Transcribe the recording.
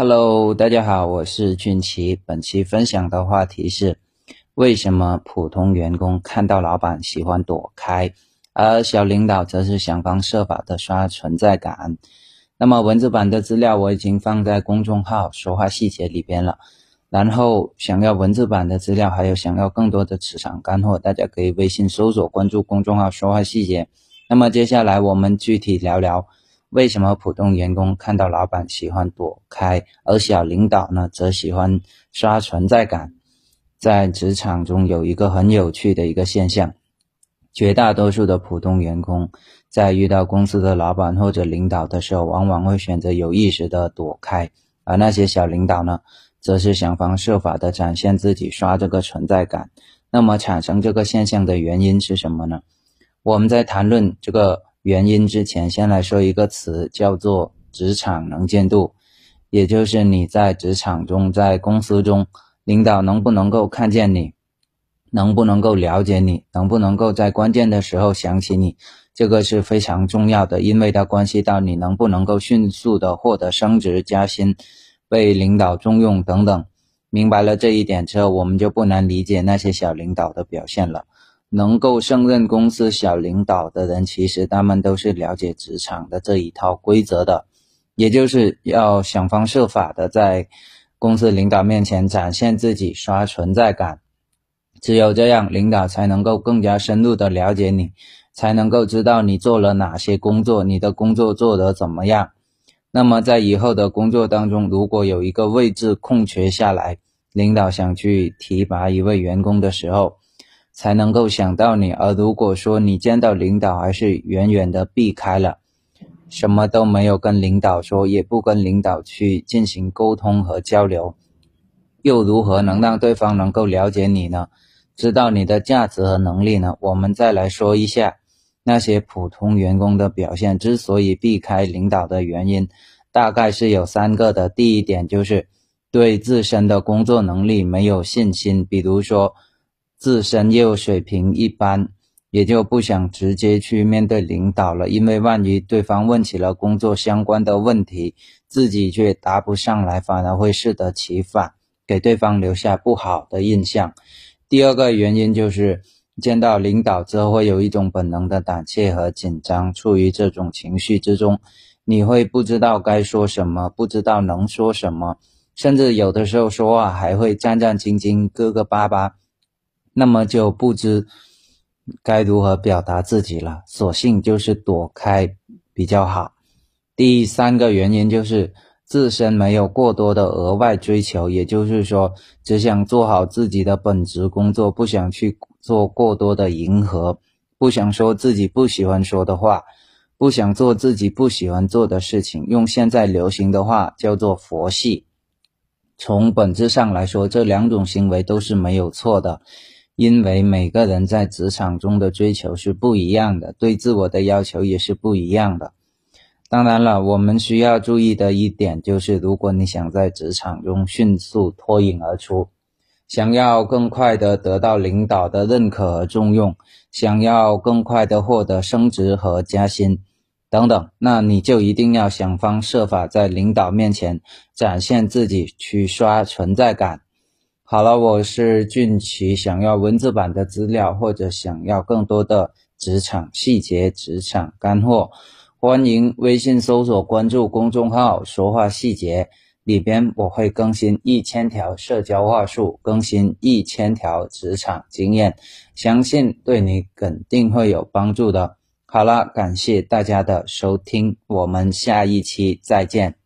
Hello，大家好，我是俊奇。本期分享的话题是为什么普通员工看到老板喜欢躲开，而小领导则是想方设法的刷存在感。那么文字版的资料我已经放在公众号“说话细节”里边了。然后想要文字版的资料，还有想要更多的职场干货，大家可以微信搜索关注公众号“说话细节”。那么接下来我们具体聊聊。为什么普通员工看到老板喜欢躲开，而小领导呢则喜欢刷存在感？在职场中有一个很有趣的一个现象，绝大多数的普通员工在遇到公司的老板或者领导的时候，往往会选择有意识的躲开，而那些小领导呢，则是想方设法的展现自己，刷这个存在感。那么产生这个现象的原因是什么呢？我们在谈论这个。原因之前，先来说一个词，叫做职场能见度，也就是你在职场中，在公司中，领导能不能够看见你，能不能够了解你，能不能够在关键的时候想起你，这个是非常重要的，因为它关系到你能不能够迅速的获得升职加薪，被领导重用等等。明白了这一点之后，我们就不难理解那些小领导的表现了。能够胜任公司小领导的人，其实他们都是了解职场的这一套规则的，也就是要想方设法的在公司领导面前展现自己，刷存在感。只有这样，领导才能够更加深入的了解你，才能够知道你做了哪些工作，你的工作做得怎么样。那么在以后的工作当中，如果有一个位置空缺下来，领导想去提拔一位员工的时候，才能够想到你，而如果说你见到领导还是远远的避开了，什么都没有跟领导说，也不跟领导去进行沟通和交流，又如何能让对方能够了解你呢？知道你的价值和能力呢？我们再来说一下那些普通员工的表现，之所以避开领导的原因，大概是有三个的。第一点就是对自身的工作能力没有信心，比如说。自身业务水平一般，也就不想直接去面对领导了，因为万一对方问起了工作相关的问题，自己却答不上来，反而会适得其反，给对方留下不好的印象。第二个原因就是见到领导之后，会有一种本能的胆怯和紧张，处于这种情绪之中，你会不知道该说什么，不知道能说什么，甚至有的时候说话还会战战兢兢、磕磕巴巴。那么就不知该如何表达自己了，索性就是躲开比较好。第三个原因就是自身没有过多的额外追求，也就是说只想做好自己的本职工作，不想去做过多的迎合，不想说自己不喜欢说的话，不想做自己不喜欢做的事情。用现在流行的话叫做佛系。从本质上来说，这两种行为都是没有错的。因为每个人在职场中的追求是不一样的，对自我的要求也是不一样的。当然了，我们需要注意的一点就是，如果你想在职场中迅速脱颖而出，想要更快的得到领导的认可和重用，想要更快的获得升职和加薪等等，那你就一定要想方设法在领导面前展现自己，去刷存在感。好了，我是俊奇。想要文字版的资料，或者想要更多的职场细节、职场干货，欢迎微信搜索关注公众号“说话细节”，里边我会更新一千条社交话术，更新一千条职场经验，相信对你肯定会有帮助的。好了，感谢大家的收听，我们下一期再见。